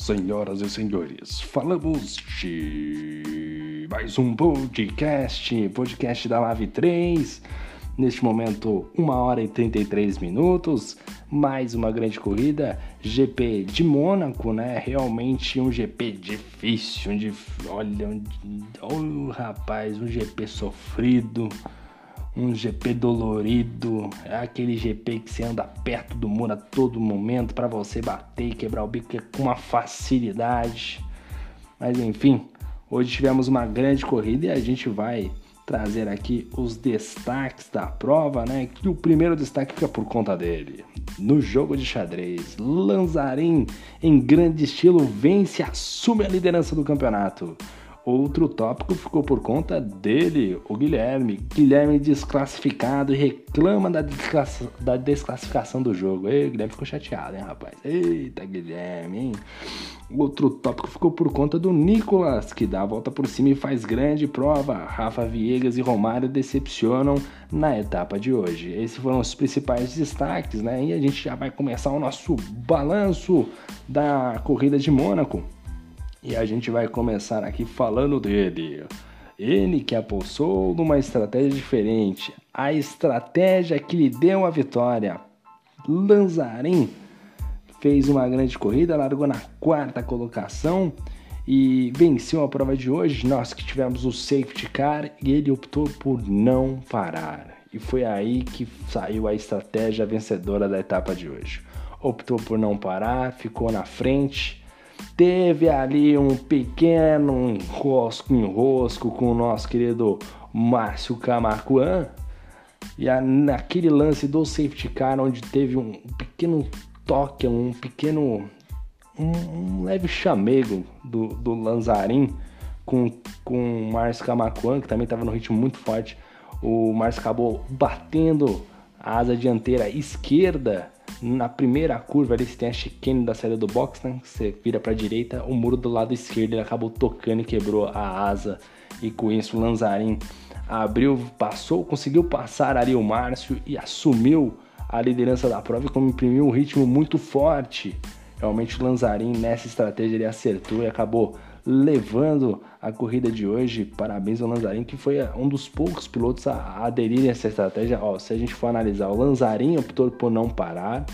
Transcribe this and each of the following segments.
Senhoras e senhores, falamos de mais um podcast, podcast da Live 3. Neste momento, 1 hora e 33 minutos, mais uma grande corrida, GP de Mônaco, né? Realmente um GP difícil, um olha, um... oh, rapaz, um GP sofrido um GP dolorido, é aquele GP que você anda perto do muro a todo momento para você bater e quebrar o bico com uma facilidade. Mas enfim, hoje tivemos uma grande corrida e a gente vai trazer aqui os destaques da prova, né? Que o primeiro destaque fica por conta dele. No jogo de xadrez, Lanzarin, em grande estilo, vence e assume a liderança do campeonato. Outro tópico ficou por conta dele, o Guilherme. Guilherme desclassificado e reclama da, desclass... da desclassificação do jogo. Ei, o Guilherme ficou chateado, hein, rapaz? Eita, Guilherme, hein? Outro tópico ficou por conta do Nicolas, que dá a volta por cima e faz grande prova. Rafa Viegas e Romário decepcionam na etapa de hoje. Esses foram os principais destaques, né? E a gente já vai começar o nosso balanço da corrida de Mônaco. E a gente vai começar aqui falando dele. Ele que apostou numa estratégia diferente, a estratégia que lhe deu a vitória. Lanzarin fez uma grande corrida, largou na quarta colocação e venceu a prova de hoje. Nós que tivemos o safety car e ele optou por não parar. E foi aí que saiu a estratégia vencedora da etapa de hoje. Optou por não parar, ficou na frente Teve ali um pequeno enrosco, enrosco com o nosso querido Márcio Camacuan. E a, naquele lance do safety car, onde teve um pequeno toque, um pequeno. um, um leve chamego do, do Lanzarin com, com o Márcio Camacuan, que também estava no ritmo muito forte. O Márcio acabou batendo a asa dianteira esquerda na primeira curva ali você tem a chicane da saída do box, né? Você vira para a direita, o muro do lado esquerdo ele acabou tocando e quebrou a asa e com isso o Lanzarin abriu, passou, conseguiu passar ali o Márcio e assumiu a liderança da prova e como imprimiu um ritmo muito forte. Realmente o Lanzarin nessa estratégia ele acertou e acabou levando a corrida de hoje. Parabéns ao Lanzarin, que foi um dos poucos pilotos a aderirem a essa estratégia. Ó, se a gente for analisar, o Lanzarin optou por não parar,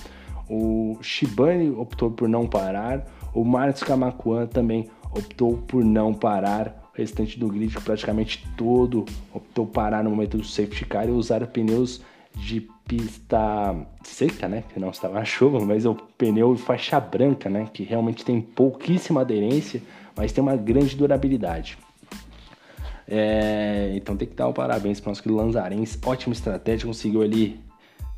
o Shibane optou por não parar, o Marcos Camacuan também optou por não parar. O restante do grid, praticamente todo, optou parar no momento do safety car e usar pneus de pista seca, né? Que não estava na chuva, mas o pneu faixa branca, né? Que realmente tem pouquíssima aderência mas tem uma grande durabilidade. É, então tem que dar um parabéns para o nosso querido Lanzarens, ótima estratégia, conseguiu ali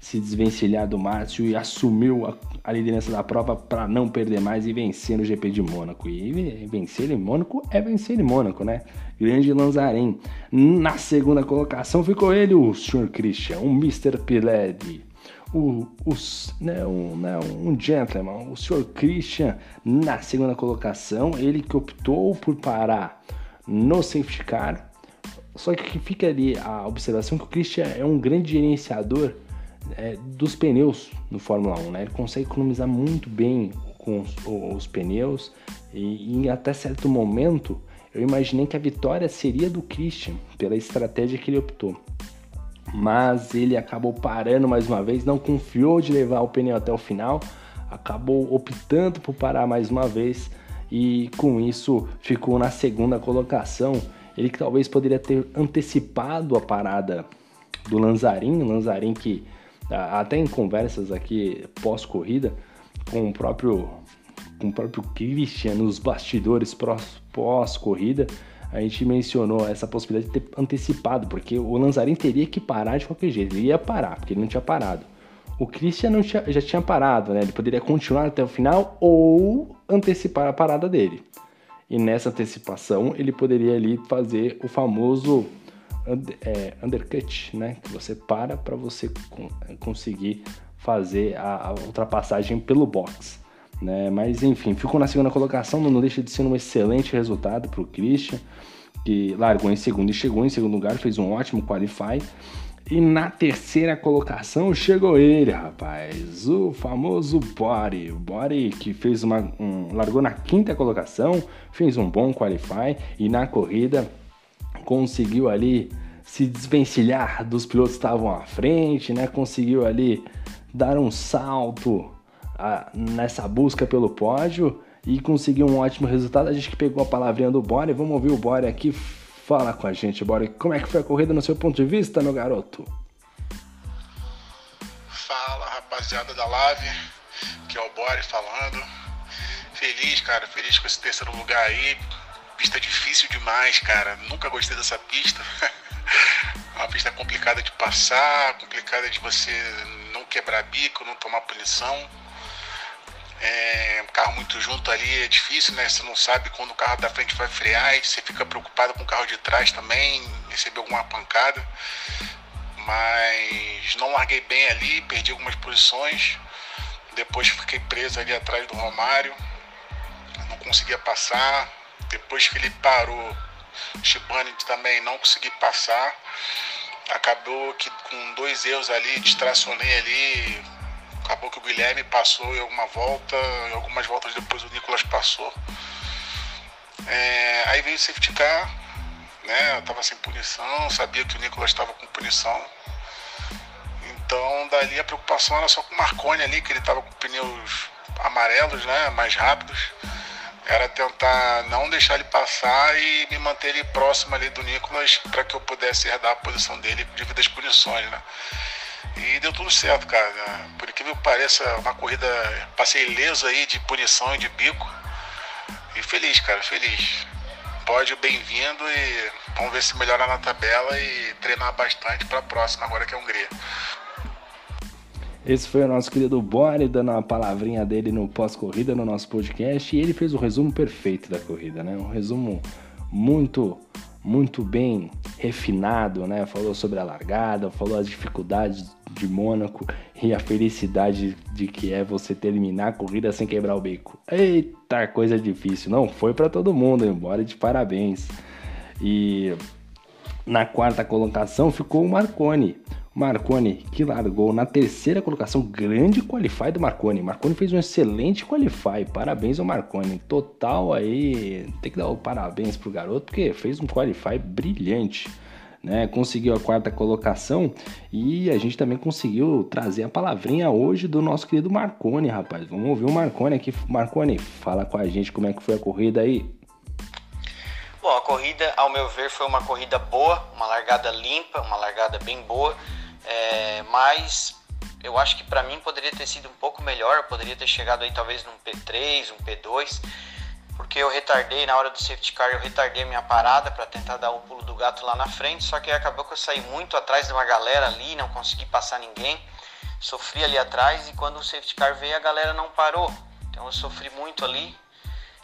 se desvencilhar do Márcio e assumiu a, a liderança da prova para não perder mais e vencer no GP de Mônaco. E vencer em Mônaco é vencer em Mônaco, né? Grande Lanzarin. Na segunda colocação ficou ele, o Sr. Christian, o Mr. Piled o, os, né, um, né, um gentleman, o Sr. Christian, na segunda colocação, ele que optou por parar no safety car. Só que fica ali a observação que o Christian é um grande gerenciador é, dos pneus no Fórmula 1, né? Ele consegue economizar muito bem com os, os pneus e, e até certo momento eu imaginei que a vitória seria do Christian pela estratégia que ele optou mas ele acabou parando mais uma vez, não confiou de levar o pneu até o final, acabou optando por parar mais uma vez e com isso ficou na segunda colocação. Ele que talvez poderia ter antecipado a parada do Lanzarin, Lanzarin que até em conversas aqui pós-corrida com o próprio com o próprio Christian nos bastidores pós-corrida, a gente mencionou essa possibilidade de ter antecipado, porque o Lanzarin teria que parar de qualquer jeito, ele ia parar, porque ele não tinha parado. O Christian tinha, já tinha parado, né? Ele poderia continuar até o final ou antecipar a parada dele. E nessa antecipação ele poderia ali fazer o famoso é, undercut, né? Que você para para você conseguir fazer a, a ultrapassagem pelo box. Né? Mas enfim, ficou na segunda colocação, não deixa de ser um excelente resultado para o Christian, que largou em segundo e chegou em segundo lugar, fez um ótimo qualify. E na terceira colocação chegou ele, rapaz, o famoso Bori. Bori que fez uma, um, largou na quinta colocação, fez um bom qualify e na corrida conseguiu ali se desvencilhar dos pilotos que estavam à frente, né? Conseguiu ali dar um salto a, nessa busca pelo pódio e conseguiu um ótimo resultado. A gente que pegou a palavrinha do Bore, vamos ouvir o Bore aqui Fala com a gente, Bore. Como é que foi a corrida no seu ponto de vista, meu garoto? Fala, rapaziada da Live, que é o Bore falando. Feliz, cara, feliz com esse terceiro lugar aí. Pista difícil demais, cara. Nunca gostei dessa pista. Uma pista complicada de passar, complicada de você não quebrar bico, não tomar punição. É, carro muito junto ali é difícil, né? Você não sabe quando o carro da frente vai frear e você fica preocupado com o carro de trás também, receber alguma pancada. Mas não larguei bem ali, perdi algumas posições. Depois fiquei preso ali atrás do Romário, não conseguia passar. Depois que ele parou, Shibane também não consegui passar. Acabou que com dois erros ali, distracionei ali, Acabou que o Guilherme passou em alguma volta, em algumas voltas depois o Nicolas passou. É, aí veio o safety car, né? Eu tava sem punição, sabia que o Nicolas estava com punição. Então dali a preocupação era só com o Marconi ali, que ele estava com pneus amarelos, né? Mais rápidos. Era tentar não deixar ele passar e me manter ele próximo ali do Nicolas para que eu pudesse herdar a posição dele devido às punições, né? E deu tudo certo, cara. Por incrível que pareça, uma corrida, passei ileso aí de punição e de bico. E feliz, cara, feliz. Pode bem-vindo e vamos ver se melhorar na tabela e treinar bastante para a próxima, agora que é Hungria. Esse foi o nosso querido Bore dando a palavrinha dele no pós-corrida no nosso podcast e ele fez o resumo perfeito da corrida, né? Um resumo muito muito bem refinado, né? Falou sobre a largada, falou as dificuldades de Mônaco e a felicidade de que é você terminar a corrida sem quebrar o bico. Eita, coisa difícil. Não foi para todo mundo, embora de parabéns. E na quarta colocação ficou o Marconi. Marconi que largou na terceira colocação, grande qualify do Marconi. Marconi fez um excelente qualify, parabéns ao Marconi. Total aí, tem que dar o parabéns pro garoto porque fez um qualify brilhante. Né, conseguiu a quarta colocação e a gente também conseguiu trazer a palavrinha hoje do nosso querido Marconi, rapaz. Vamos ouvir o Marconi aqui. Marconi, fala com a gente como é que foi a corrida aí. Bom, a corrida, ao meu ver, foi uma corrida boa, uma largada limpa, uma largada bem boa. É, mas eu acho que para mim poderia ter sido um pouco melhor, eu poderia ter chegado aí talvez num P3, um P2, porque eu retardei na hora do safety car, eu retardei a minha parada para tentar dar o pulo do gato lá na frente, só que acabou que eu saí muito atrás de uma galera ali, não consegui passar ninguém, sofri ali atrás e quando o safety car veio a galera não parou, então eu sofri muito ali.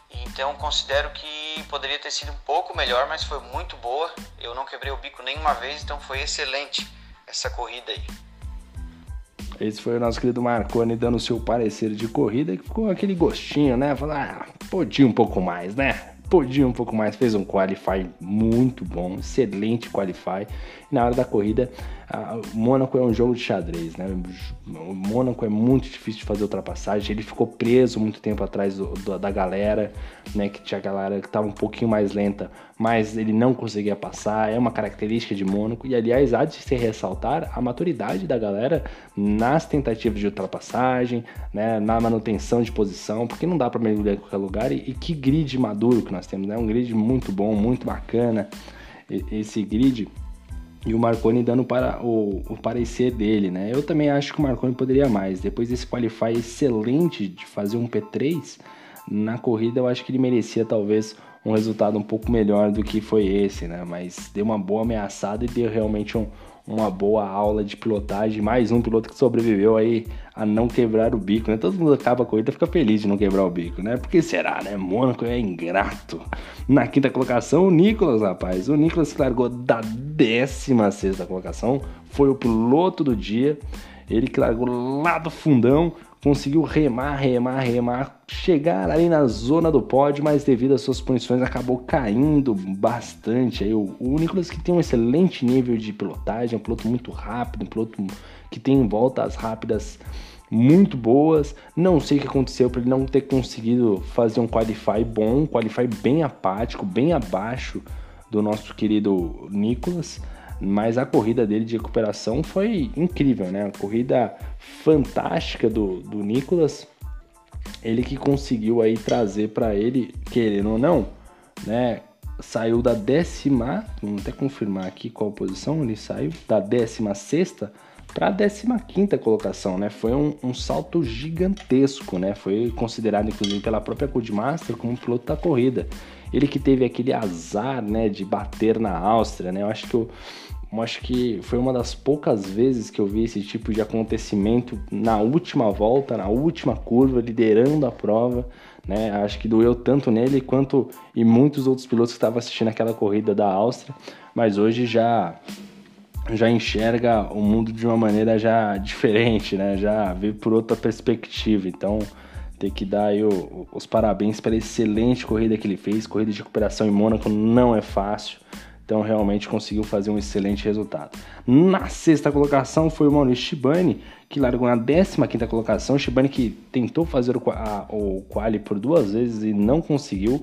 Então considero que poderia ter sido um pouco melhor, mas foi muito boa. Eu não quebrei o bico nenhuma vez, então foi excelente essa corrida aí. Esse foi o nosso querido Marconi dando seu parecer de corrida, que ficou aquele gostinho, né? Falar, ah, podia um pouco mais, né? Podia um pouco mais, fez um qualify muito bom, excelente qualify. E na hora da corrida, o Mônaco é um jogo de xadrez, né? O Mônaco é muito difícil de fazer ultrapassagem. Ele ficou preso muito tempo atrás do, do, da galera, né? Que tinha a galera que estava um pouquinho mais lenta, mas ele não conseguia passar. É uma característica de Mônaco. E aliás, há de se ressaltar a maturidade da galera nas tentativas de ultrapassagem, né? Na manutenção de posição, porque não dá para mergulhar em qualquer lugar. E, e que grid maduro que nós temos, né? Um grid muito bom, muito bacana. Esse grid e o Marconi dando para o, o, parecer dele, né? Eu também acho que o Marconi poderia mais. Depois desse qualify excelente de fazer um P3 na corrida, eu acho que ele merecia talvez um resultado um pouco melhor do que foi esse, né? Mas deu uma boa ameaçada e deu realmente um, uma boa aula de pilotagem. Mais um piloto que sobreviveu aí a não quebrar o bico, né? Todo mundo acaba a corrida fica feliz de não quebrar o bico, né? Porque será, né? Mônaco é ingrato. Na quinta colocação, o Nicolas, rapaz. O Nicolas que largou da 16 colocação, foi o piloto do dia. Ele que largou lá do fundão, conseguiu remar, remar, remar, chegar ali na zona do pódio, mas devido às suas punições acabou caindo bastante. Aí o, Nicolas que tem um excelente nível de pilotagem, um piloto muito rápido, um piloto que tem voltas rápidas muito boas. Não sei o que aconteceu para ele não ter conseguido fazer um qualify bom, um qualify bem apático, bem abaixo do nosso querido Nicolas mas a corrida dele de recuperação foi incrível, né? A corrida fantástica do, do Nicolas, ele que conseguiu aí trazer para ele, querendo ou não, né? Saiu da décima, vamos até confirmar aqui qual posição ele saiu, da décima sexta para a décima quinta colocação, né? Foi um, um, salto gigantesco, né? Foi considerado inclusive pela própria Codemaster como piloto da corrida. Ele que teve aquele azar, né, de bater na Áustria, né? Eu acho que o eu acho que foi uma das poucas vezes que eu vi esse tipo de acontecimento na última volta, na última curva, liderando a prova. Né? Acho que doeu tanto nele quanto em muitos outros pilotos que estavam assistindo aquela corrida da Áustria, mas hoje já já enxerga o mundo de uma maneira já diferente, né? Já vê por outra perspectiva. Então, que dar o, os parabéns pela excelente corrida que ele fez. Corrida de recuperação em Mônaco não é fácil. Então realmente conseguiu fazer um excelente resultado. Na sexta colocação foi o Maurício Shibani, que largou na 15 colocação. Shibani que tentou fazer o, a, o quali por duas vezes e não conseguiu.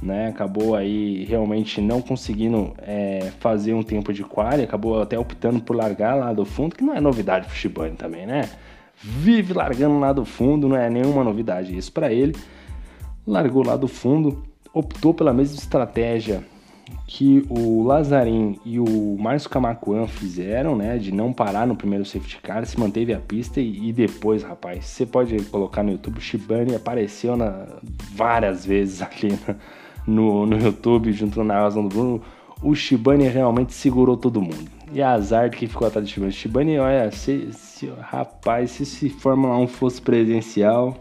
Né, acabou aí realmente não conseguindo é, fazer um tempo de quali, acabou até optando por largar lá do fundo, que não é novidade pro Shibani também, né? Vive largando lá do fundo, não é nenhuma novidade isso para ele. Largou lá do fundo, optou pela mesma estratégia que o Lazarin e o Márcio Camacuan fizeram, né, de não parar no primeiro safety car, se manteve a pista e, e depois, rapaz, você pode colocar no YouTube, o apareceu na, várias vezes ali no, no YouTube, junto na razão do Bruno, o Shibane realmente segurou todo mundo. E azar que ficou atrás do Shibane. Shibane, olha, se, se, rapaz, se, se Fórmula 1 fosse presencial,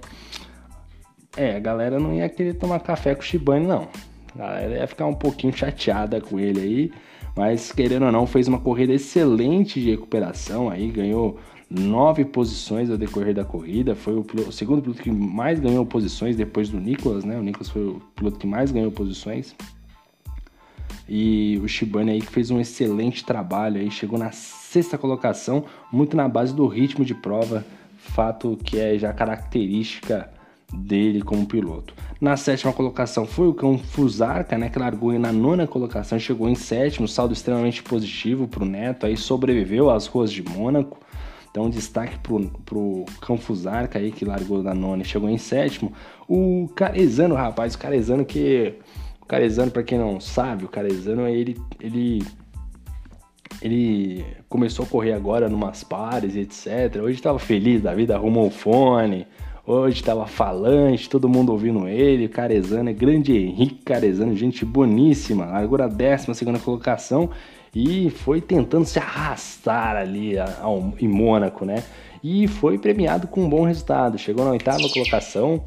é, a galera não ia querer tomar café com o Shibane, não. A galera ia ficar um pouquinho chateada com ele aí, mas querendo ou não, fez uma corrida excelente de recuperação aí, ganhou nove posições ao decorrer da corrida, foi o, piloto, o, segundo piloto que mais ganhou posições depois do Nicolas, né? O Nicolas foi o piloto que mais ganhou posições. E o Shibane aí que fez um excelente trabalho aí, chegou na sexta colocação, muito na base do ritmo de prova, fato que é já característica dele como piloto. Na sétima colocação foi o Cão Fusarca, né, que largou na nona colocação, chegou em sétimo, saldo extremamente positivo para o Neto, aí sobreviveu às ruas de Mônaco. Então, destaque pro, pro Cão Fusarca aí, que largou na nona e chegou em sétimo. O Carezano, rapaz, o Carezano que... Carezano, para quem não sabe, o Carezano, ele, ele ele começou a correr agora numas pares e etc. Hoje estava feliz da vida, arrumou o fone, Hoje estava falante, todo mundo ouvindo ele, Carezano, é grande Henrique Carezano, gente boníssima, largou a 12 segunda colocação e foi tentando se arrastar ali ao, em Mônaco, né? E foi premiado com um bom resultado, chegou na oitava colocação.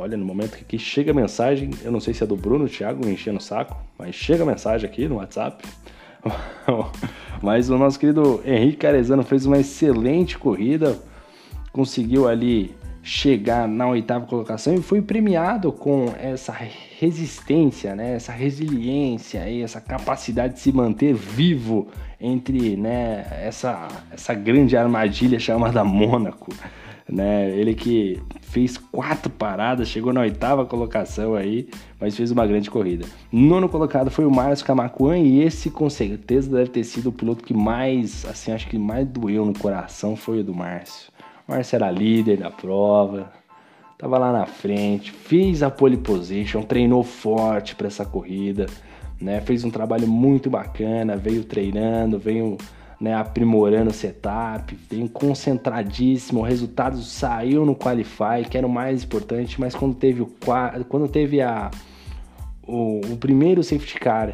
Olha, no momento que chega a mensagem, eu não sei se é do Bruno, Thiago me enchendo o saco, mas chega a mensagem aqui no WhatsApp. mas o nosso querido Henrique Carezano fez uma excelente corrida, conseguiu ali chegar na oitava colocação e foi premiado com essa resistência, né, essa resiliência e essa capacidade de se manter vivo entre né, essa, essa grande armadilha chamada Mônaco. Né? Ele que fez quatro paradas, chegou na oitava colocação aí, mas fez uma grande corrida. Nono colocado foi o Márcio Camacuan e esse com certeza deve ter sido o piloto que mais, assim, acho que mais doeu no coração foi o do Márcio. Márcio era líder da prova, tava lá na frente, fez a pole position, treinou forte para essa corrida, né? Fez um trabalho muito bacana, veio treinando, veio né, aprimorando o setup, veio concentradíssimo, o resultado saiu no qualify, que era o mais importante, mas quando teve o quando teve a o, o primeiro safety car,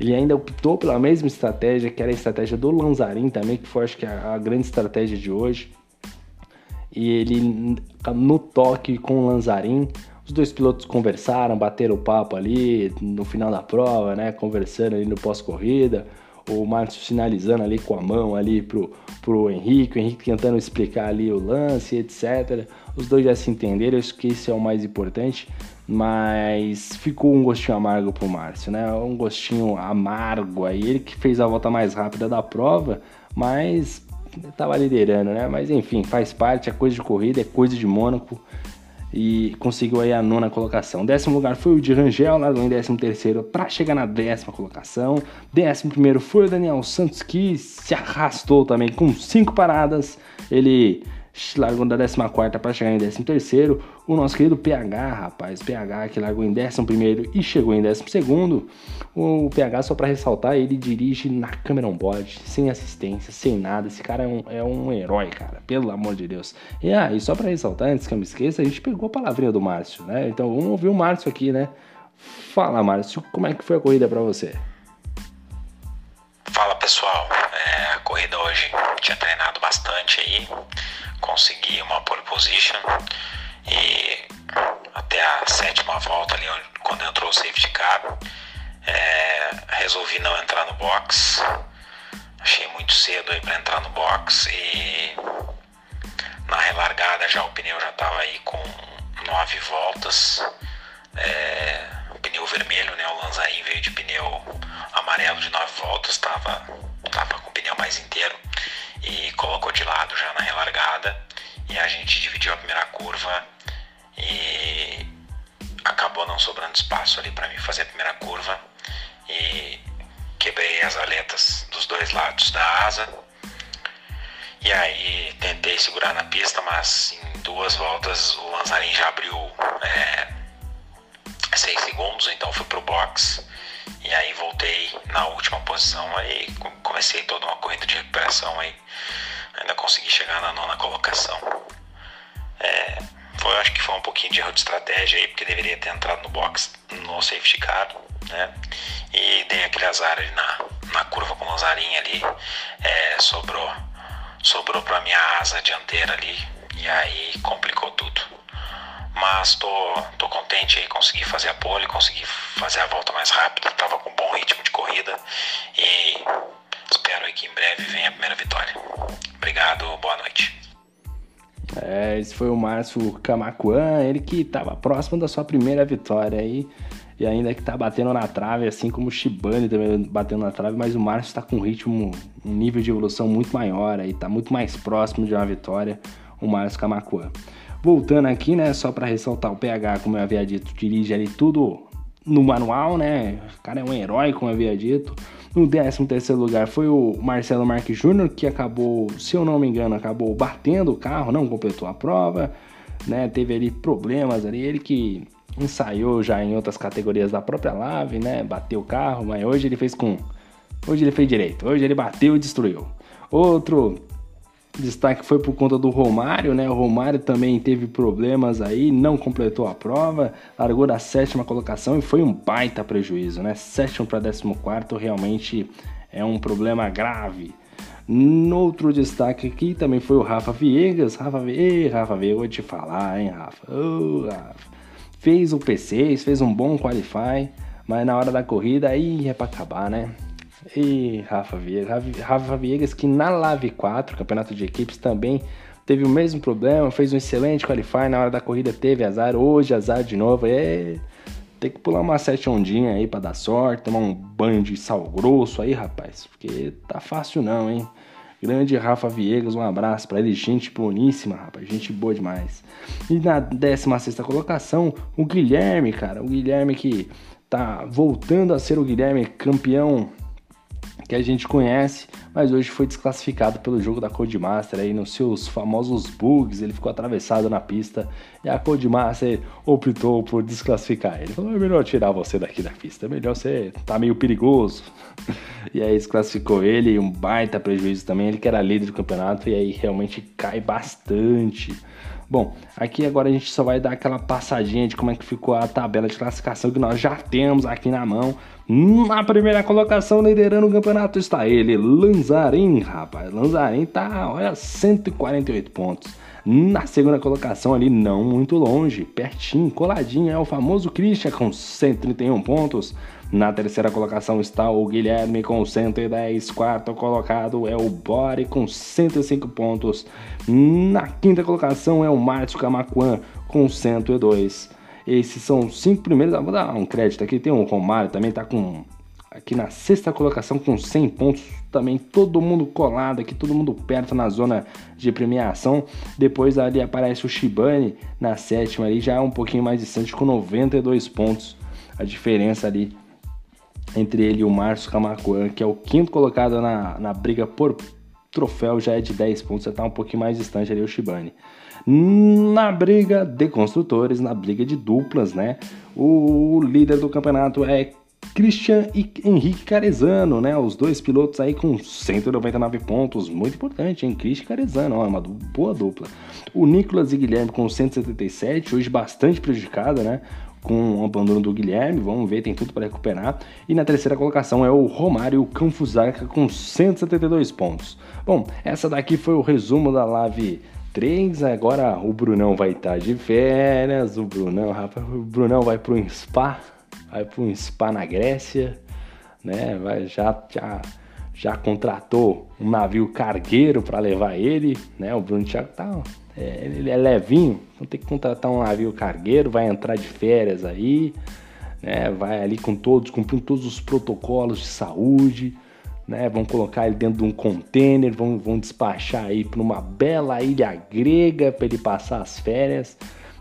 ele ainda optou pela mesma estratégia, que era a estratégia do Lanzarin também, que foi acho que a, a grande estratégia de hoje e ele no toque com o Lanzarin. Os dois pilotos conversaram, bateram o papo ali no final da prova, né? Conversando ali no pós-corrida. O Márcio sinalizando ali com a mão ali pro, pro Henrique, o Henrique tentando explicar ali o lance, etc. Os dois já se entenderam, acho que isso é o mais importante, mas ficou um gostinho amargo pro Márcio, né? Um gostinho amargo aí, ele que fez a volta mais rápida da prova, mas tava liderando, né? Mas enfim, faz parte, é coisa de corrida, é coisa de Mônaco e conseguiu aí a nona colocação. Décimo lugar foi o de Rangel, largou em décimo terceiro para chegar na décima colocação. Décimo primeiro foi o Daniel Santos, que se arrastou também com cinco paradas. Ele largou da 14 para chegar em 13. O nosso querido PH, rapaz, PH que largou em 11 e chegou em 12. O PH, só para ressaltar, ele dirige na câmera on-board, sem assistência, sem nada. Esse cara é um, é um herói, cara, pelo amor de Deus. E aí, ah, só para ressaltar, antes que eu me esqueça, a gente pegou a palavrinha do Márcio, né? Então vamos ouvir o Márcio aqui, né? Fala, Márcio, como é que foi a corrida para você? Fala pessoal, é, a corrida hoje tinha treinado bastante aí, consegui uma pole position e até a sétima volta ali, quando entrou o safety car, é, resolvi não entrar no box. Achei muito cedo aí para entrar no box e na relargada já o pneu já estava aí com nove voltas. É, o pneu vermelho, né? O Lanzarin veio de pneu amarelo de nove voltas, estava tava com o pneu mais inteiro e colocou de lado já na relargada. E a gente dividiu a primeira curva e acabou não sobrando espaço ali para mim fazer a primeira curva. E quebrei as aletas dos dois lados da asa. E aí tentei segurar na pista mas em duas voltas o Lanzarin já abriu é, seis segundos então fui pro box. E aí voltei na última posição, aí comecei toda uma corrida de recuperação aí. Ainda consegui chegar na nona colocação. É, foi, acho que foi um pouquinho de erro de estratégia aí, porque deveria ter entrado no box no safety car, né? E dei aquele azar ali na, na curva com o Lazarinho ali. É, sobrou, sobrou pra minha asa dianteira ali. E aí complicou tudo. Mas tô, tô contente aí, consegui fazer a pole, consegui fazer a volta mais rápida, tava com bom ritmo de corrida e espero que em breve venha a primeira vitória. Obrigado, boa noite. É, esse foi o Márcio Camacuan, ele que estava próximo da sua primeira vitória aí. E ainda que tá batendo na trave, assim como o Shibane também batendo na trave, mas o Márcio está com um ritmo, um nível de evolução muito maior aí, tá muito mais próximo de uma vitória, o Márcio Camacuan. Voltando aqui, né, só para ressaltar o PH, como eu havia dito, dirige ali tudo no manual, né? O cara é um herói, como havia dito. No 13 terceiro lugar foi o Marcelo Marques Júnior, que acabou, se eu não me engano, acabou batendo o carro, não completou a prova, né? Teve ali problemas ali, ele que ensaiou já em outras categorias da própria Lave, né? Bateu o carro, mas hoje ele fez com... Hoje ele fez direito, hoje ele bateu e destruiu. Outro destaque foi por conta do Romário, né? O Romário também teve problemas aí, não completou a prova, largou da sétima colocação e foi um baita prejuízo, né? Sétimo para décimo quarto realmente é um problema grave. Outro destaque aqui também foi o Rafa Viegas. Rafa, Ei, Rafa Viegas, vou te falar, hein, Rafa? Oh, Rafa. Fez o P6, fez um bom qualify, mas na hora da corrida aí é para acabar, né? E Rafa Viegas, Rafa Viegas que na Lave 4, campeonato de equipes, também teve o mesmo problema, fez um excelente qualify, na hora da corrida teve azar, hoje azar de novo, é... Tem que pular uma sete ondinha aí para dar sorte, tomar um banho de sal grosso aí, rapaz, porque tá fácil não, hein? Grande Rafa Viegas, um abraço para ele, gente boníssima, rapaz, gente boa demais. E na 16 colocação, o Guilherme, cara, o Guilherme que tá voltando a ser o Guilherme campeão que a gente conhece, mas hoje foi desclassificado pelo jogo da Codemaster aí nos seus famosos bugs, ele ficou atravessado na pista e a Codemaster optou por desclassificar ele. Falou, é melhor tirar você daqui da pista, é melhor você tá meio perigoso. e aí desclassificou ele, um baita prejuízo também, ele que era líder do campeonato e aí realmente cai bastante. Bom, aqui agora a gente só vai dar aquela passadinha de como é que ficou a tabela de classificação que nós já temos aqui na mão. Na primeira colocação, liderando o campeonato, está ele, Lanzarin, rapaz. Lanzarin tá, olha, 148 pontos. Na segunda colocação ali, não muito longe, pertinho, coladinho, é o famoso Christian com 131 pontos. Na terceira colocação está o Guilherme com 110. Quarto colocado é o Bore com 105 pontos. Na quinta colocação é o Márcio Camacuan com 102. Esses são os cinco primeiros. Vou dar um crédito aqui. Tem o Romário também, tá com aqui na sexta colocação com 100 pontos. Também todo mundo colado aqui, todo mundo perto na zona de premiação. Depois ali aparece o Shibane na sétima ali, já é um pouquinho mais distante com 92 pontos. A diferença ali entre ele e o Márcio Camacuan, que é o quinto colocado na, na briga por troféu, já é de 10 pontos, já está um pouquinho mais distante ali o Shibane. Na briga de construtores, na briga de duplas, né? O líder do campeonato é Christian e Henrique Carezano, né? Os dois pilotos aí com 199 pontos, muito importante, hein? Christian e Carezano, ó, uma boa dupla. O Nicolas e Guilherme com 177, hoje bastante prejudicada, né? Com o abandono do Guilherme, vamos ver, tem tudo para recuperar. E na terceira colocação é o Romário Canfusarca com 172 pontos. Bom, essa daqui foi o resumo da Live 3. Agora o Brunão vai estar tá de férias. O Brunão, rapaz, o Brunão vai para um spa, vai para um spa na Grécia, né? Vai já já já contratou um navio cargueiro para levar ele, né? O Bruno Thiago tá é, ele é levinho, então tem que contratar um navio cargueiro, vai entrar de férias aí, né? Vai ali com todos, cumprindo todos os protocolos de saúde, né? Vão colocar ele dentro de um container, vão, vão despachar aí para uma bela ilha grega para ele passar as férias.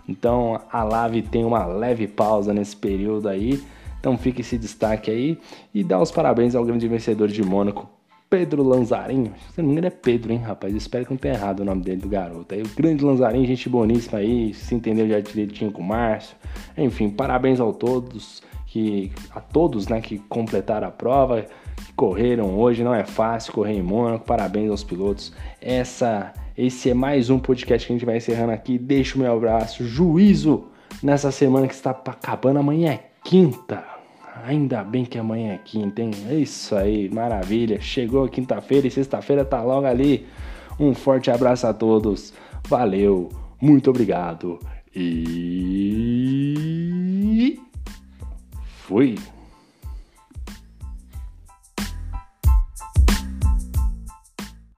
Então a Lave tem uma leve pausa nesse período aí. Então fica esse destaque aí e dá os parabéns ao grande vencedor de Mônaco, Pedro Lanzarinho. Se não me engano é Pedro, hein, rapaz? espero que não tenha errado o nome dele do garoto. Aí o grande Lanzarinho, gente boníssima aí, se entendeu já direitinho com o Márcio. Enfim, parabéns a todos que a todos, né, que completaram a prova, que correram hoje. Não é fácil correr em Mônaco. Parabéns aos pilotos. Essa esse é mais um podcast que a gente vai encerrando aqui. Deixo o meu abraço, juízo nessa semana que está acabando. Amanhã é quinta. Ainda bem que amanhã é quinta, hein? É isso aí, maravilha. Chegou quinta-feira e sexta-feira tá logo ali. Um forte abraço a todos. Valeu, muito obrigado e fui.